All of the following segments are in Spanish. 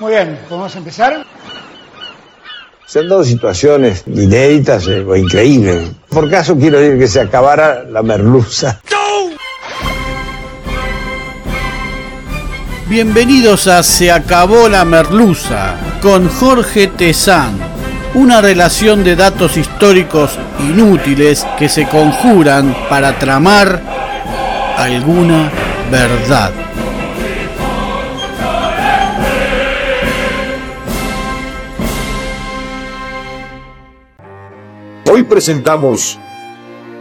Muy bien, ¿podemos empezar? Se han dado situaciones inéditas eh, o increíbles. Por caso quiero decir que se acabara la merluza. Bienvenidos a Se acabó la merluza con Jorge Tezán. Una relación de datos históricos inútiles que se conjuran para tramar alguna verdad. Presentamos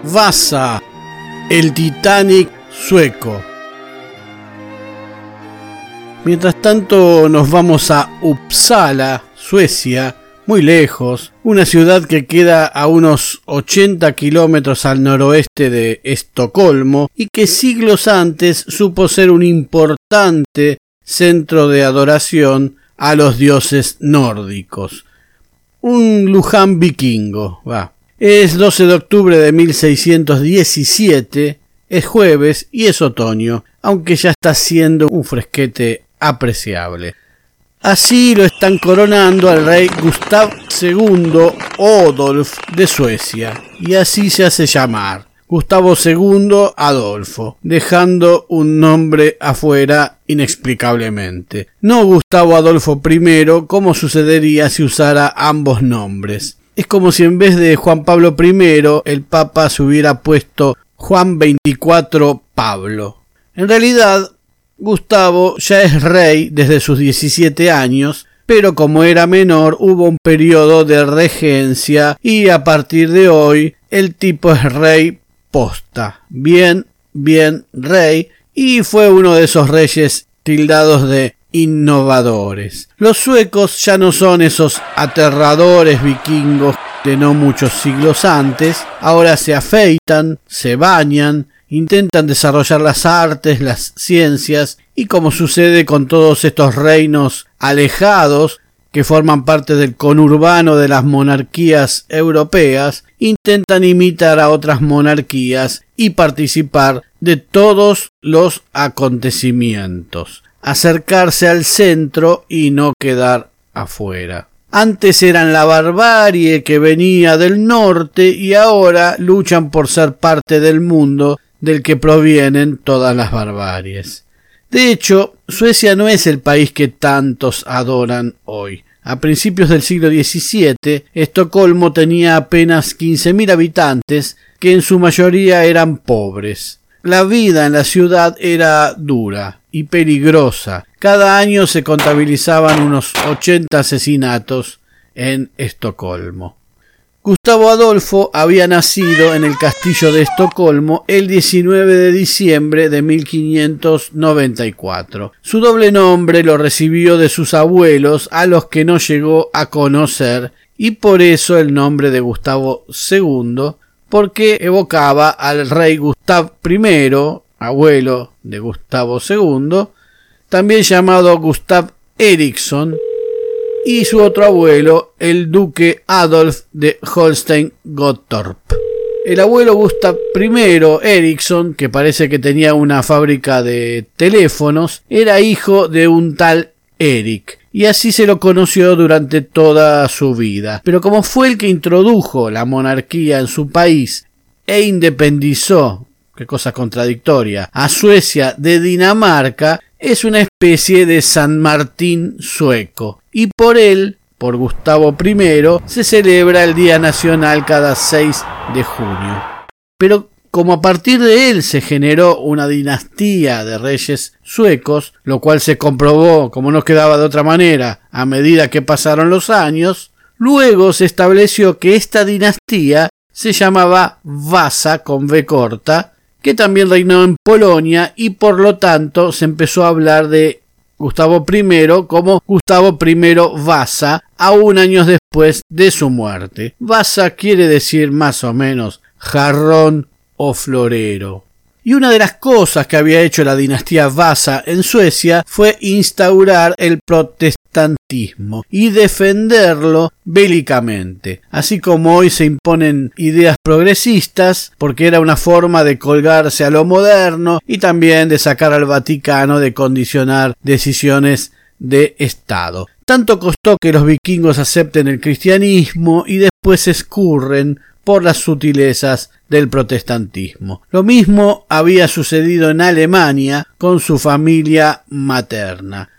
Vasa, el Titanic sueco. Mientras tanto nos vamos a Uppsala, Suecia, muy lejos, una ciudad que queda a unos 80 kilómetros al noroeste de Estocolmo y que siglos antes supo ser un importante centro de adoración a los dioses nórdicos. Un Luján vikingo, va. Es 12 de octubre de 1617, es jueves y es otoño, aunque ya está siendo un fresquete apreciable. Así lo están coronando al rey Gustav II Odolf de Suecia, y así se hace llamar. Gustavo II Adolfo, dejando un nombre afuera inexplicablemente. No Gustavo Adolfo I, como sucedería si usara ambos nombres. Es como si en vez de Juan Pablo I el Papa se hubiera puesto Juan XXIV Pablo. En realidad, Gustavo ya es rey desde sus 17 años, pero como era menor hubo un periodo de regencia y a partir de hoy el tipo es rey posta. Bien, bien rey y fue uno de esos reyes tildados de innovadores. Los suecos ya no son esos aterradores vikingos de no muchos siglos antes, ahora se afeitan, se bañan, intentan desarrollar las artes, las ciencias, y como sucede con todos estos reinos alejados que forman parte del conurbano de las monarquías europeas, intentan imitar a otras monarquías y participar de todos los acontecimientos acercarse al centro y no quedar afuera. Antes eran la barbarie que venía del norte y ahora luchan por ser parte del mundo del que provienen todas las barbaries. De hecho, Suecia no es el país que tantos adoran hoy. A principios del siglo XVII, Estocolmo tenía apenas 15.000 habitantes, que en su mayoría eran pobres. La vida en la ciudad era dura, y peligrosa. Cada año se contabilizaban unos 80 asesinatos en Estocolmo. Gustavo Adolfo había nacido en el castillo de Estocolmo el 19 de diciembre de 1594. Su doble nombre lo recibió de sus abuelos a los que no llegó a conocer y por eso el nombre de Gustavo II porque evocaba al rey Gustav I, abuelo de Gustavo II, también llamado Gustav Eriksson, y su otro abuelo, el duque Adolf de Holstein-Gottorp. El abuelo Gustav I Eriksson, que parece que tenía una fábrica de teléfonos, era hijo de un tal Eric, y así se lo conoció durante toda su vida. Pero como fue el que introdujo la monarquía en su país e independizó qué cosa contradictoria, a Suecia de Dinamarca, es una especie de San Martín sueco, y por él, por Gustavo I, se celebra el Día Nacional cada 6 de junio. Pero como a partir de él se generó una dinastía de reyes suecos, lo cual se comprobó, como no quedaba de otra manera, a medida que pasaron los años, luego se estableció que esta dinastía se llamaba Vasa con V corta, que también reinó en Polonia y por lo tanto se empezó a hablar de Gustavo I como Gustavo I Vasa, aún años después de su muerte. Vasa quiere decir más o menos jarrón o florero. Y una de las cosas que había hecho la dinastía Vasa en Suecia fue instaurar el y defenderlo bélicamente. Así como hoy se imponen ideas progresistas, porque era una forma de colgarse a lo moderno y también de sacar al Vaticano de condicionar decisiones de Estado. Tanto costó que los vikingos acepten el cristianismo y después escurren por las sutilezas del protestantismo. Lo mismo había sucedido en Alemania con su familia materna.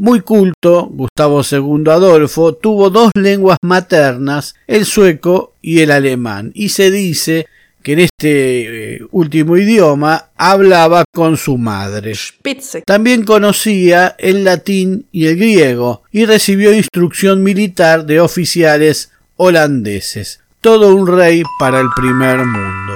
Muy culto, Gustavo II Adolfo tuvo dos lenguas maternas, el sueco y el alemán, y se dice que en este eh, último idioma hablaba con su madre. También conocía el latín y el griego y recibió instrucción militar de oficiales holandeses. Todo un rey para el primer mundo.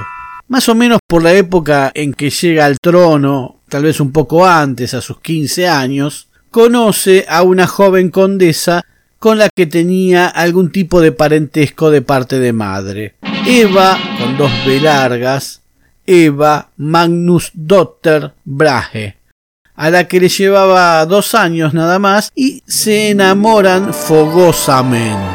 Más o menos por la época en que llega al trono, tal vez un poco antes, a sus 15 años, conoce a una joven condesa con la que tenía algún tipo de parentesco de parte de madre. Eva, con dos B largas, Eva Magnus Dotter Brahe, a la que le llevaba dos años nada más y se enamoran fogosamente.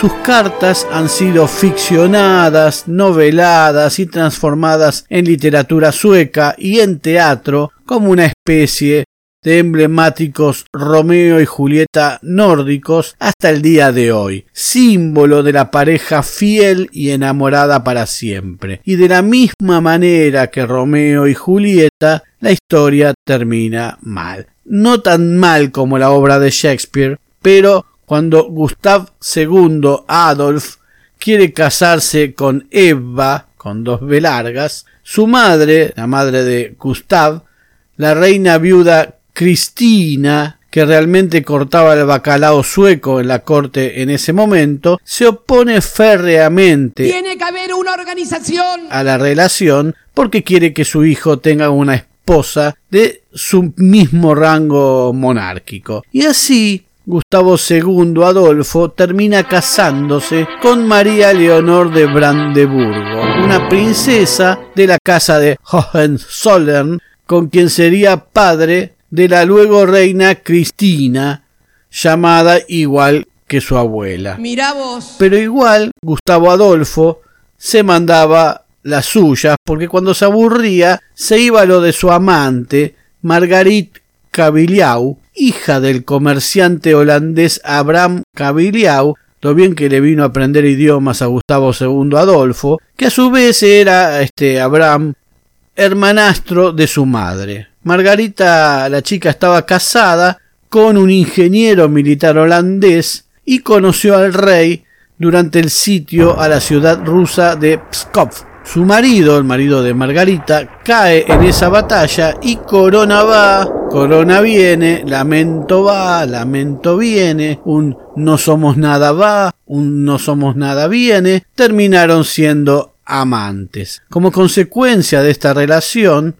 Sus cartas han sido ficcionadas, noveladas y transformadas en literatura sueca y en teatro como una especie de emblemáticos Romeo y Julieta nórdicos hasta el día de hoy, símbolo de la pareja fiel y enamorada para siempre. Y de la misma manera que Romeo y Julieta, la historia termina mal. No tan mal como la obra de Shakespeare, pero cuando Gustav II Adolf quiere casarse con Eva, con dos B largas, su madre, la madre de Gustav, la reina viuda Cristina, que realmente cortaba el bacalao sueco en la corte en ese momento, se opone férreamente Tiene que haber una organización a la relación porque quiere que su hijo tenga una esposa de su mismo rango monárquico. Y así Gustavo II Adolfo termina casándose con María Leonor de Brandeburgo, una princesa de la casa de Hohenzollern, con quien sería padre de la luego reina Cristina, llamada igual que su abuela. Vos. Pero igual Gustavo Adolfo se mandaba las suyas, porque cuando se aburría se iba a lo de su amante, Margarit Caviliau, hija del comerciante holandés Abraham Caviliau, lo bien que le vino a aprender idiomas a Gustavo II Adolfo, que a su vez era este Abraham hermanastro de su madre. Margarita, la chica, estaba casada con un ingeniero militar holandés y conoció al rey durante el sitio a la ciudad rusa de Pskov. Su marido, el marido de Margarita, cae en esa batalla y corona va, corona viene, lamento va, lamento viene, un no somos nada va, un no somos nada viene, terminaron siendo amantes. Como consecuencia de esta relación,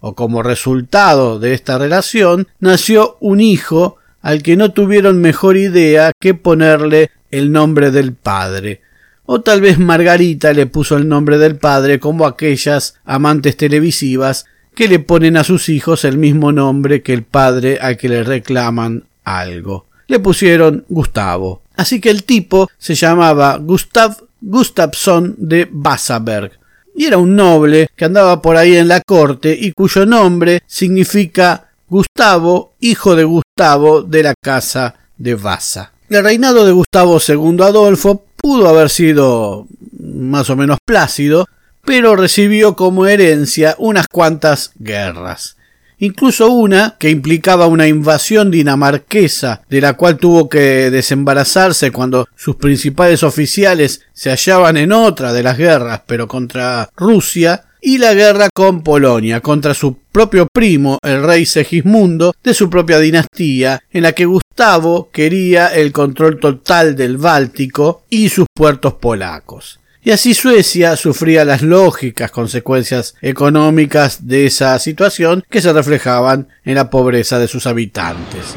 o como resultado de esta relación, nació un hijo al que no tuvieron mejor idea que ponerle el nombre del padre. O tal vez Margarita le puso el nombre del padre como aquellas amantes televisivas que le ponen a sus hijos el mismo nombre que el padre al que le reclaman algo. Le pusieron Gustavo. Así que el tipo se llamaba Gustav Gustafsson de Basaberg, y era un noble que andaba por ahí en la corte y cuyo nombre significa Gustavo, hijo de Gustavo de la casa de Vasa. El reinado de Gustavo II Adolfo pudo haber sido más o menos plácido, pero recibió como herencia unas cuantas guerras incluso una que implicaba una invasión dinamarquesa, de la cual tuvo que desembarazarse cuando sus principales oficiales se hallaban en otra de las guerras, pero contra Rusia, y la guerra con Polonia, contra su propio primo, el rey Segismundo, de su propia dinastía, en la que Gustavo quería el control total del Báltico y sus puertos polacos. Y así Suecia sufría las lógicas consecuencias económicas de esa situación que se reflejaban en la pobreza de sus habitantes.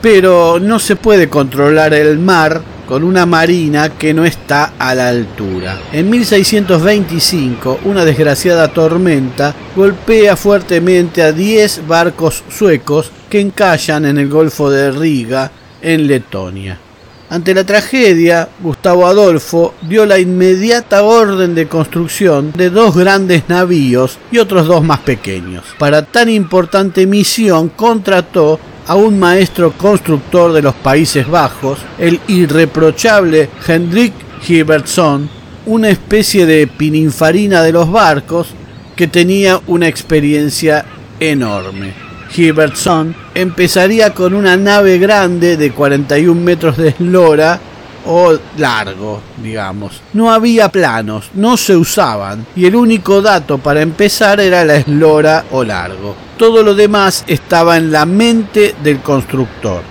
Pero no se puede controlar el mar con una marina que no está a la altura. En 1625, una desgraciada tormenta golpea fuertemente a 10 barcos suecos que encallan en el Golfo de Riga, en Letonia. Ante la tragedia, Gustavo Adolfo dio la inmediata orden de construcción de dos grandes navíos y otros dos más pequeños. Para tan importante misión contrató a un maestro constructor de los Países Bajos, el irreprochable Hendrik Hibertson, una especie de pininfarina de los barcos que tenía una experiencia enorme. Hibertson empezaría con una nave grande de 41 metros de eslora o largo, digamos. No había planos, no se usaban, y el único dato para empezar era la eslora o largo. Todo lo demás estaba en la mente del constructor.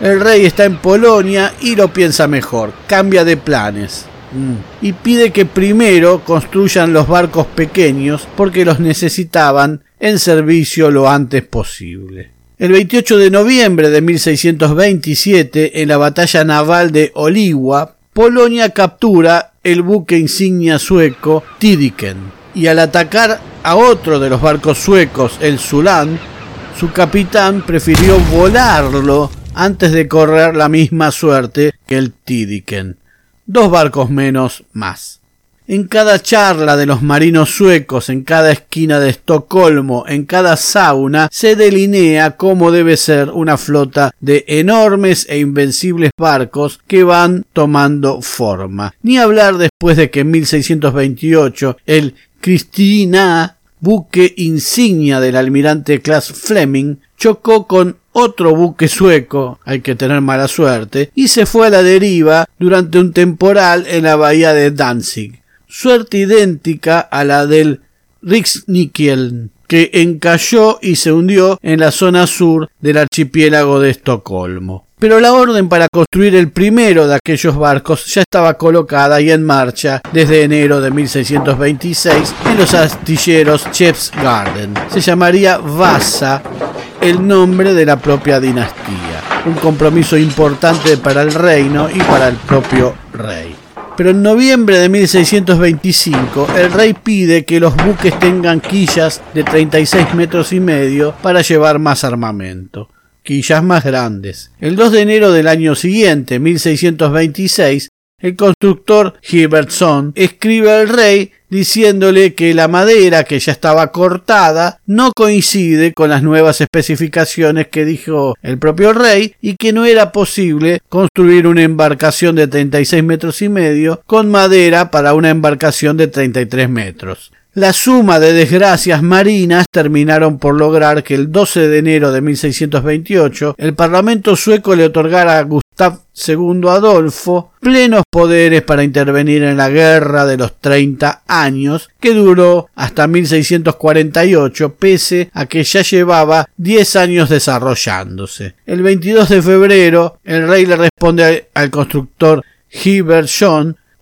El rey está en Polonia y lo piensa mejor, cambia de planes. Y pide que primero construyan los barcos pequeños porque los necesitaban en servicio lo antes posible. El 28 de noviembre de 1627, en la batalla naval de Oliwa, Polonia captura el buque insignia sueco Tidiken y al atacar a otro de los barcos suecos, el Sulan, su capitán prefirió volarlo antes de correr la misma suerte que el Tidiken. Dos barcos menos más. En cada charla de los marinos suecos, en cada esquina de Estocolmo, en cada sauna, se delinea cómo debe ser una flota de enormes e invencibles barcos que van tomando forma. Ni hablar después de que en 1628 el Christina, buque insignia del almirante Klaas Fleming, chocó con otro buque sueco, hay que tener mala suerte, y se fue a la deriva durante un temporal en la bahía de Danzig suerte idéntica a la del Riksnikiel, que encalló y se hundió en la zona sur del archipiélago de Estocolmo. Pero la orden para construir el primero de aquellos barcos ya estaba colocada y en marcha desde enero de 1626 en los astilleros Chef's Garden. Se llamaría Vasa, el nombre de la propia dinastía. Un compromiso importante para el reino y para el propio rey. Pero en noviembre de 1625 el rey pide que los buques tengan quillas de 36 metros y medio para llevar más armamento, quillas más grandes. El 2 de enero del año siguiente, 1626, el constructor Hibertson escribe al rey diciéndole que la madera que ya estaba cortada no coincide con las nuevas especificaciones que dijo el propio rey y que no era posible construir una embarcación de 36 metros y medio con madera para una embarcación de 33 metros. La suma de desgracias marinas terminaron por lograr que el 12 de enero de 1628 el Parlamento sueco le otorgara a Gustav II Adolfo plenos poderes para intervenir en la Guerra de los 30 años, que duró hasta 1648, pese a que ya llevaba 10 años desarrollándose. El 22 de febrero, el rey le responde al constructor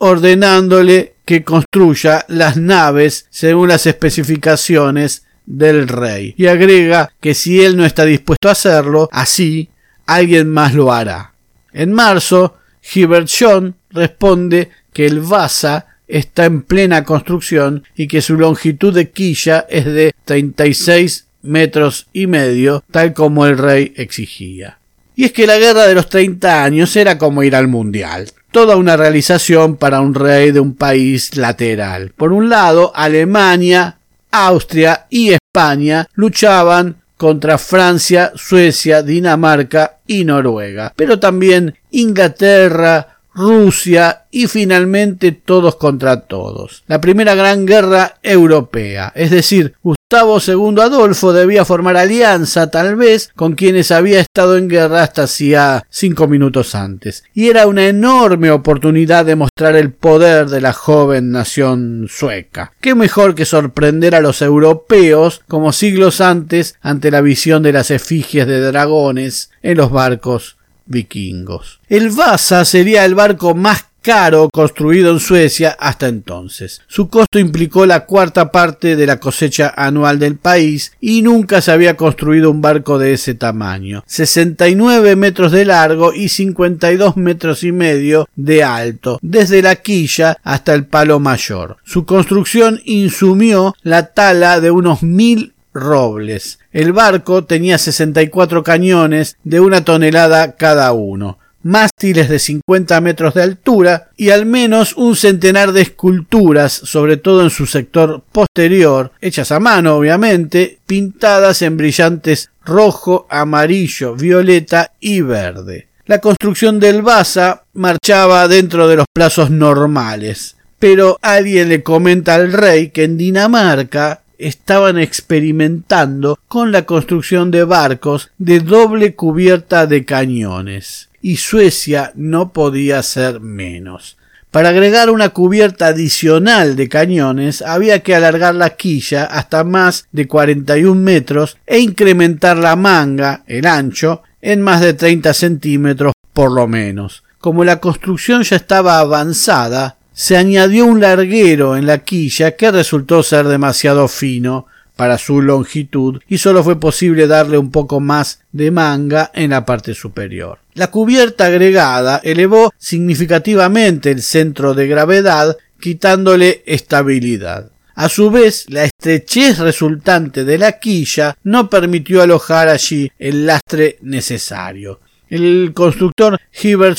ordenándole que construya las naves según las especificaciones del rey. Y agrega que si él no está dispuesto a hacerlo, así alguien más lo hará. En marzo, Hubert John responde que el Vasa está en plena construcción y que su longitud de quilla es de 36 metros y medio, tal como el rey exigía. Y es que la guerra de los 30 años era como ir al mundial toda una realización para un rey de un país lateral. Por un lado, Alemania, Austria y España luchaban contra Francia, Suecia, Dinamarca y Noruega, pero también Inglaterra, Rusia y finalmente todos contra todos. La primera gran guerra europea, es decir, Gustavo II Adolfo debía formar alianza tal vez con quienes había estado en guerra hasta hacía cinco minutos antes. Y era una enorme oportunidad de mostrar el poder de la joven nación sueca. ¿Qué mejor que sorprender a los europeos como siglos antes ante la visión de las efigies de dragones en los barcos vikingos. El Vasa sería el barco más caro construido en Suecia hasta entonces. Su costo implicó la cuarta parte de la cosecha anual del país y nunca se había construido un barco de ese tamaño. 69 metros de largo y 52 metros y medio de alto, desde la quilla hasta el palo mayor. Su construcción insumió la tala de unos mil robles. El barco tenía 64 cañones de una tonelada cada uno. Mástiles de 50 metros de altura y al menos un centenar de esculturas, sobre todo en su sector posterior, hechas a mano obviamente, pintadas en brillantes rojo, amarillo, violeta y verde. La construcción del Baza marchaba dentro de los plazos normales, pero alguien le comenta al rey que en Dinamarca estaban experimentando con la construcción de barcos de doble cubierta de cañones y Suecia no podía ser menos. Para agregar una cubierta adicional de cañones había que alargar la quilla hasta más de 41 metros e incrementar la manga, el ancho, en más de 30 centímetros por lo menos. Como la construcción ya estaba avanzada, se añadió un larguero en la quilla que resultó ser demasiado fino para su longitud y solo fue posible darle un poco más de manga en la parte superior. La cubierta agregada elevó significativamente el centro de gravedad quitándole estabilidad. A su vez, la estrechez resultante de la quilla no permitió alojar allí el lastre necesario. El constructor Hibbert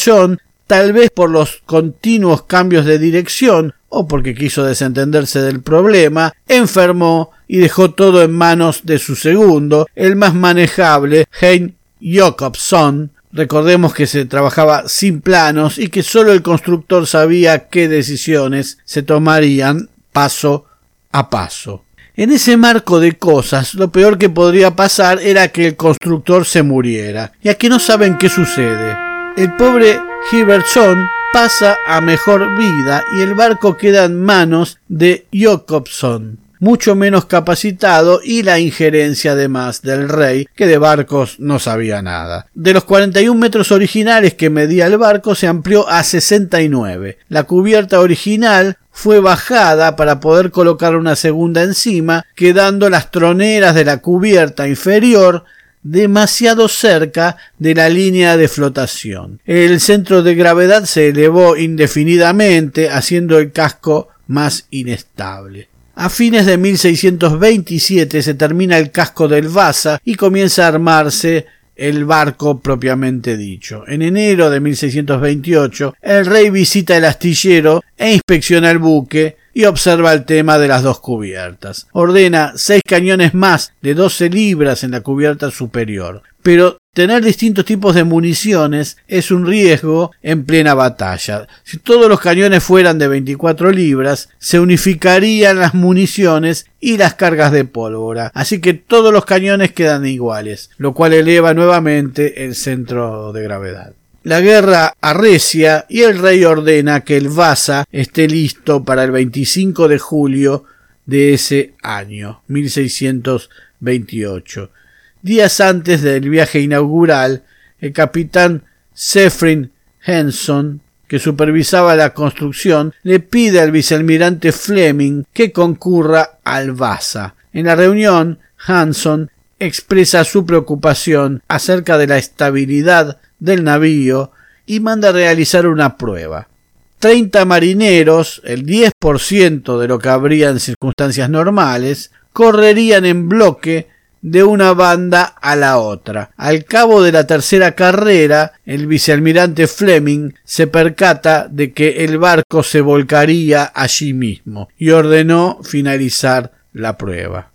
tal vez por los continuos cambios de dirección o porque quiso desentenderse del problema, enfermó y dejó todo en manos de su segundo, el más manejable, Hein Jacobson. Recordemos que se trabajaba sin planos y que solo el constructor sabía qué decisiones se tomarían paso a paso. En ese marco de cosas, lo peor que podría pasar era que el constructor se muriera. Y aquí no saben qué sucede. El pobre Hibertson pasa a mejor vida y el barco queda en manos de Jacobson mucho menos capacitado y la injerencia además del rey, que de barcos no sabía nada. De los 41 metros originales que medía el barco se amplió a 69. La cubierta original fue bajada para poder colocar una segunda encima, quedando las troneras de la cubierta inferior demasiado cerca de la línea de flotación. El centro de gravedad se elevó indefinidamente, haciendo el casco más inestable. A fines de 1627 se termina el casco del Vasa y comienza a armarse el barco propiamente dicho. En enero de 1628, el rey visita el astillero e inspecciona el buque y observa el tema de las dos cubiertas. Ordena seis cañones más de 12 libras en la cubierta superior. Pero tener distintos tipos de municiones es un riesgo en plena batalla. Si todos los cañones fueran de 24 libras, se unificarían las municiones y las cargas de pólvora. Así que todos los cañones quedan iguales, lo cual eleva nuevamente el centro de gravedad. La guerra arrecia y el rey ordena que el Vasa esté listo para el 25 de julio de ese año, 1628. Días antes del viaje inaugural, el capitán Sefrin Henson, que supervisaba la construcción, le pide al vicealmirante Fleming que concurra al Vasa. En la reunión, Hanson expresa su preocupación acerca de la estabilidad del navío y manda realizar una prueba. Treinta marineros, el 10% de lo que habría en circunstancias normales, correrían en bloque de una banda a la otra. Al cabo de la tercera carrera, el vicealmirante Fleming se percata de que el barco se volcaría allí mismo y ordenó finalizar la prueba.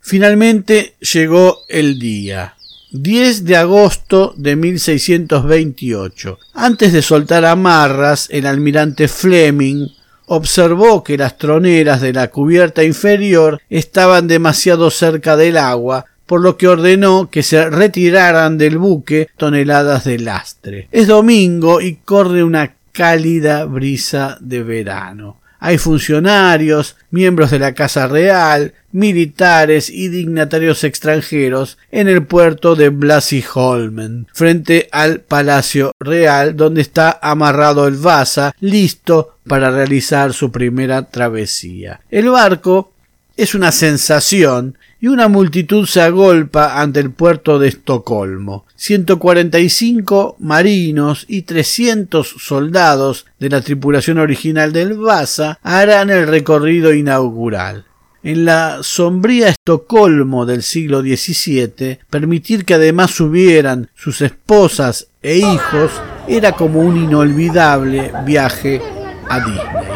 Finalmente llegó el día. 10 de agosto de 1628. Antes de soltar amarras, el almirante Fleming observó que las troneras de la cubierta inferior estaban demasiado cerca del agua, por lo que ordenó que se retiraran del buque toneladas de lastre. Es domingo y corre una cálida brisa de verano. Hay funcionarios, miembros de la Casa Real, militares y dignatarios extranjeros en el puerto de Blasiholmen, frente al Palacio Real, donde está amarrado el Vasa, listo para realizar su primera travesía. El barco es una sensación y una multitud se agolpa ante el puerto de Estocolmo. 145 marinos y 300 soldados de la tripulación original del Vasa harán el recorrido inaugural. En la sombría Estocolmo del siglo XVII, permitir que además subieran sus esposas e hijos era como un inolvidable viaje a Disney.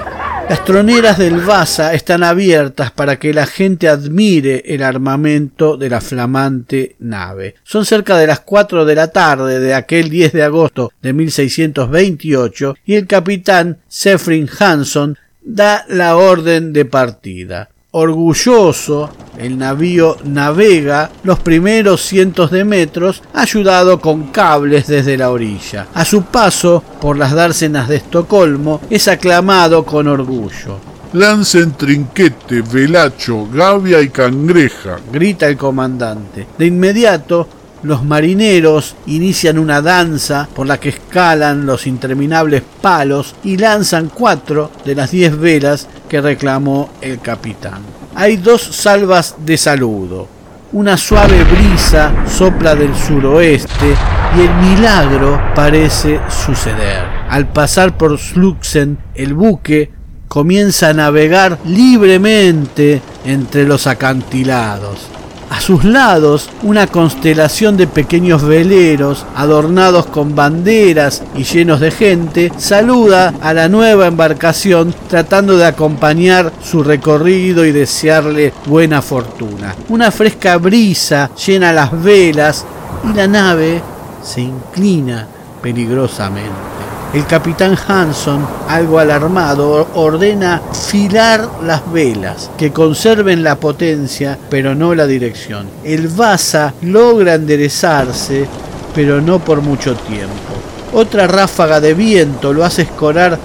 Las troneras del Vasa están abiertas para que la gente admire el armamento de la flamante nave. Son cerca de las cuatro de la tarde de aquel 10 de agosto de 1628 y el capitán Sefrin Hanson da la orden de partida. Orgulloso, el navío navega los primeros cientos de metros, ayudado con cables desde la orilla. A su paso por las dársenas de Estocolmo, es aclamado con orgullo. Lancen trinquete, velacho, gavia y cangreja, grita el comandante. De inmediato, los marineros inician una danza por la que escalan los interminables palos y lanzan cuatro de las diez velas que reclamó el capitán. Hay dos salvas de saludo. Una suave brisa sopla del suroeste y el milagro parece suceder. Al pasar por Sluxen, el buque comienza a navegar libremente entre los acantilados. A sus lados, una constelación de pequeños veleros adornados con banderas y llenos de gente saluda a la nueva embarcación tratando de acompañar su recorrido y desearle buena fortuna. Una fresca brisa llena las velas y la nave se inclina peligrosamente. El capitán Hanson, algo alarmado, ordena filar las velas, que conserven la potencia, pero no la dirección. El Vasa logra enderezarse, pero no por mucho tiempo. Otra ráfaga de viento lo hace escorar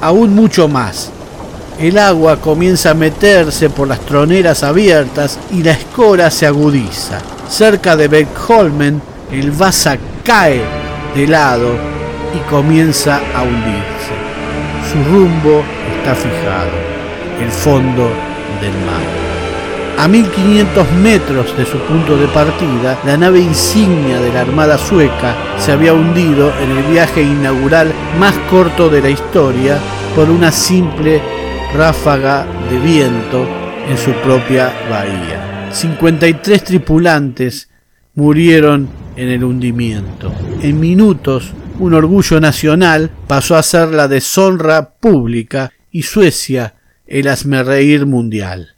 aún mucho más. El agua comienza a meterse por las troneras abiertas y la escora se agudiza. Cerca de Beckholmen, el Vasa cae de lado y comienza a hundirse. Su rumbo está fijado, el fondo del mar. A 1500 metros de su punto de partida, la nave insignia de la Armada sueca se había hundido en el viaje inaugural más corto de la historia por una simple ráfaga de viento en su propia bahía. 53 tripulantes murieron en el hundimiento. En minutos un orgullo nacional pasó a ser la deshonra pública y Suecia el asmerreír mundial.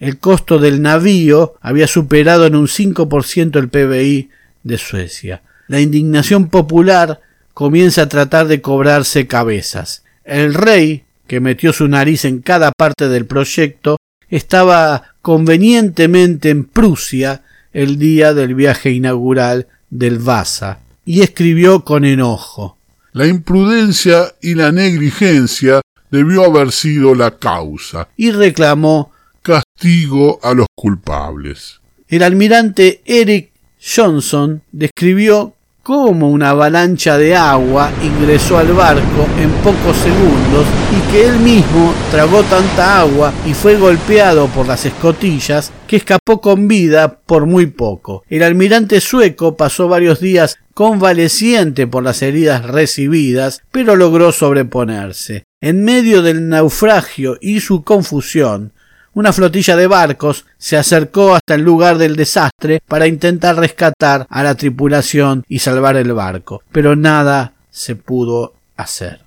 El costo del navío había superado en un 5% el PBI de Suecia. La indignación popular comienza a tratar de cobrarse cabezas. El rey, que metió su nariz en cada parte del proyecto, estaba convenientemente en Prusia el día del viaje inaugural del Vasa, y escribió con enojo. La imprudencia y la negligencia debió haber sido la causa. Y reclamó castigo a los culpables. El almirante Eric Johnson describió cómo una avalancha de agua ingresó al barco en pocos segundos y que él mismo tragó tanta agua y fue golpeado por las escotillas que escapó con vida por muy poco. El almirante sueco pasó varios días convaleciente por las heridas recibidas, pero logró sobreponerse. En medio del naufragio y su confusión, una flotilla de barcos se acercó hasta el lugar del desastre para intentar rescatar a la tripulación y salvar el barco, pero nada se pudo hacer.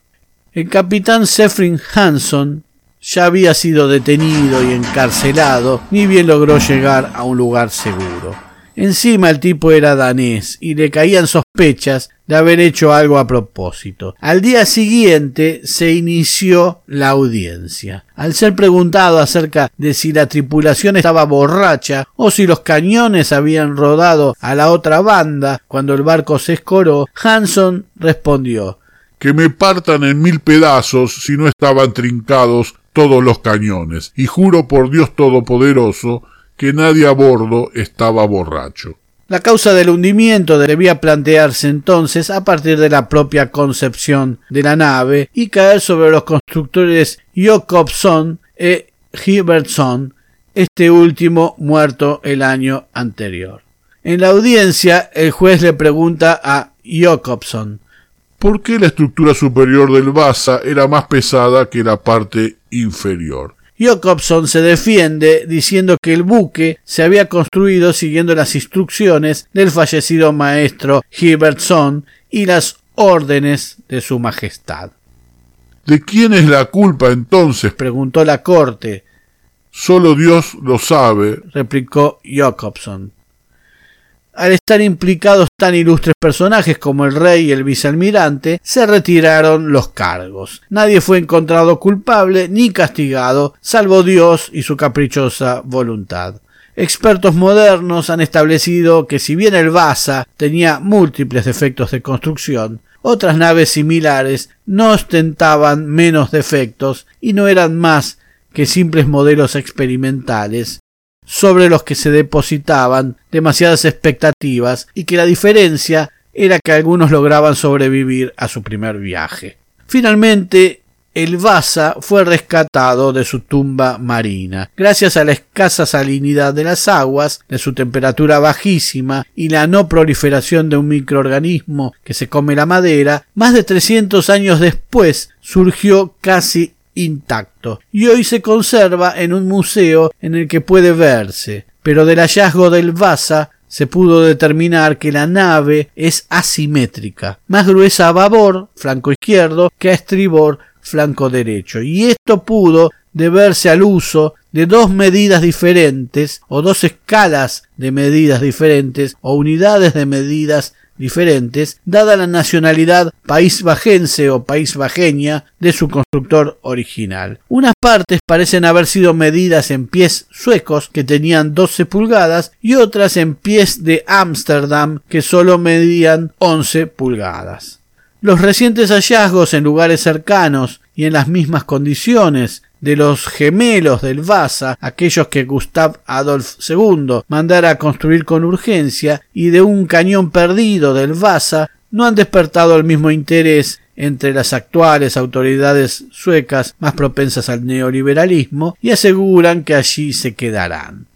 El capitán Sefrin Hanson ya había sido detenido y encarcelado, ni bien logró llegar a un lugar seguro. Encima el tipo era danés y le caían sospechas de haber hecho algo a propósito. Al día siguiente se inició la audiencia. Al ser preguntado acerca de si la tripulación estaba borracha o si los cañones habían rodado a la otra banda cuando el barco se escoró, Hanson respondió que me partan en mil pedazos si no estaban trincados todos los cañones, y juro por Dios Todopoderoso que nadie a bordo estaba borracho. La causa del hundimiento debía plantearse entonces a partir de la propia concepción de la nave y caer sobre los constructores Jacobson e Hibertson, este último muerto el año anterior. En la audiencia, el juez le pregunta a Jacobson ¿Por qué la estructura superior del Vasa era más pesada que la parte inferior? Jacobson se defiende diciendo que el buque se había construido siguiendo las instrucciones del fallecido maestro Hibertson y las órdenes de su majestad. ¿De quién es la culpa entonces? preguntó la corte. Solo Dios lo sabe, replicó Jacobson. Al estar implicados tan ilustres personajes como el rey y el vicealmirante, se retiraron los cargos. Nadie fue encontrado culpable ni castigado, salvo Dios y su caprichosa voluntad. Expertos modernos han establecido que si bien el Vasa tenía múltiples defectos de construcción, otras naves similares no ostentaban menos defectos y no eran más que simples modelos experimentales sobre los que se depositaban demasiadas expectativas y que la diferencia era que algunos lograban sobrevivir a su primer viaje. Finalmente, el Vasa fue rescatado de su tumba marina. Gracias a la escasa salinidad de las aguas, de su temperatura bajísima y la no proliferación de un microorganismo que se come la madera, más de 300 años después surgió casi intacto y hoy se conserva en un museo en el que puede verse. Pero del hallazgo del Vasa se pudo determinar que la nave es asimétrica, más gruesa a babor, flanco izquierdo, que a estribor, flanco derecho. Y esto pudo deberse al uso de dos medidas diferentes o dos escalas de medidas diferentes o unidades de medidas diferentes, dada la nacionalidad país bajense o país bajeña de su constructor original. Unas partes parecen haber sido medidas en pies suecos que tenían 12 pulgadas y otras en pies de Ámsterdam que solo medían 11 pulgadas. Los recientes hallazgos en lugares cercanos y en las mismas condiciones de los gemelos del Vasa, aquellos que Gustav Adolf II mandara a construir con urgencia, y de un cañón perdido del Vasa, no han despertado el mismo interés entre las actuales autoridades suecas más propensas al neoliberalismo y aseguran que allí se quedarán.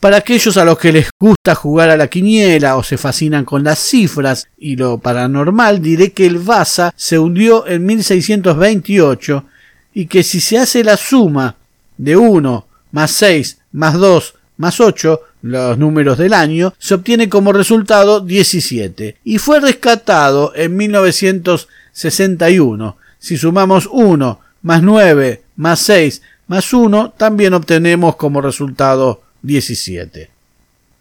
Para aquellos a los que les gusta jugar a la quiniela o se fascinan con las cifras y lo paranormal, diré que el Vasa se hundió en 1628 y que si se hace la suma de 1 más 6 más 2 más 8, los números del año, se obtiene como resultado 17 y fue rescatado en 1961. Si sumamos 1 más 9 más 6 más 1, también obtenemos como resultado 17.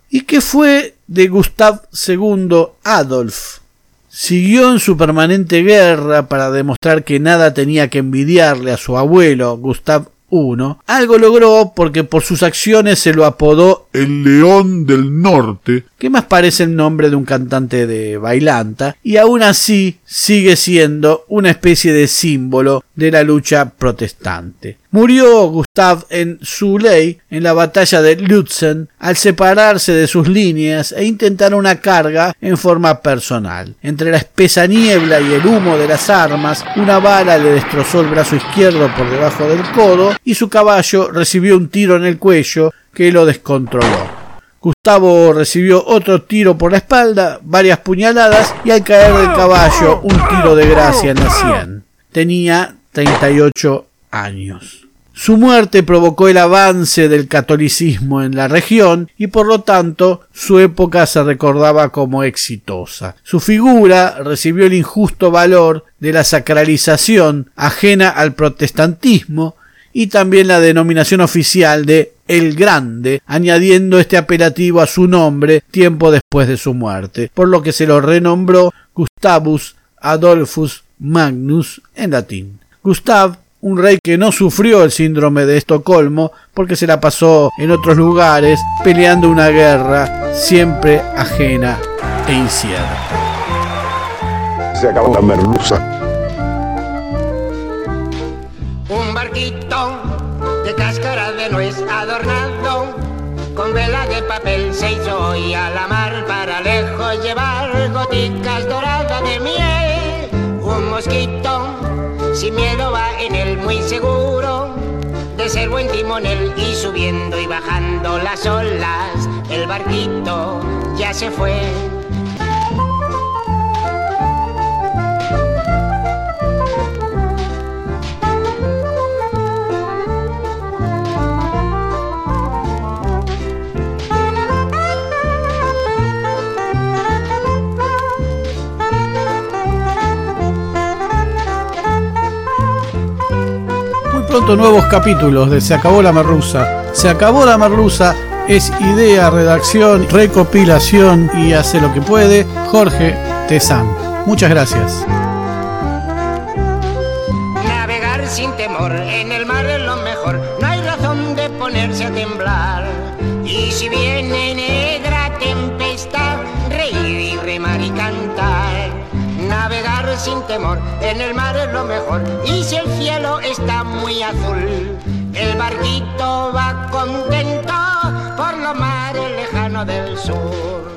¿Y qué fue de Gustav II Adolf? Siguió en su permanente guerra para demostrar que nada tenía que envidiarle a su abuelo, Gustav Algo logró porque por sus acciones se lo apodó el León del Norte, que más parece el nombre de un cantante de bailanta, y aún así sigue siendo una especie de símbolo de la lucha protestante. Murió Gustav en Suley en la batalla de Lutzen al separarse de sus líneas e intentar una carga en forma personal. Entre la espesa niebla y el humo de las armas, una bala le destrozó el brazo izquierdo por debajo del codo y su caballo recibió un tiro en el cuello que lo descontroló. Gustavo recibió otro tiro por la espalda, varias puñaladas y al caer del caballo un tiro de gracia en la sien. Tenía 38 años. Su muerte provocó el avance del catolicismo en la región y por lo tanto su época se recordaba como exitosa. Su figura recibió el injusto valor de la sacralización ajena al protestantismo y también la denominación oficial de el Grande, añadiendo este apelativo a su nombre tiempo después de su muerte, por lo que se lo renombró Gustavus Adolphus Magnus en latín. Gustav un rey que no sufrió el síndrome de Estocolmo porque se la pasó en otros lugares peleando una guerra siempre ajena e incierta. Se acabó la merluza. Barquito de cáscara de nuez adornado con vela de papel se hizo hoy a la mar para lejos llevar goticas doradas de miel. Un mosquito sin miedo va en él muy seguro de ser buen timonel y subiendo y bajando las olas, el barquito ya se fue. Pronto nuevos capítulos de Se acabó la merluza. Se acabó la merluza es idea, redacción, recopilación y hace lo que puede Jorge Tezán. Muchas gracias. Temor en el mar es lo mejor, y si el cielo está muy azul, el barquito va contento por los mares lejanos del sur.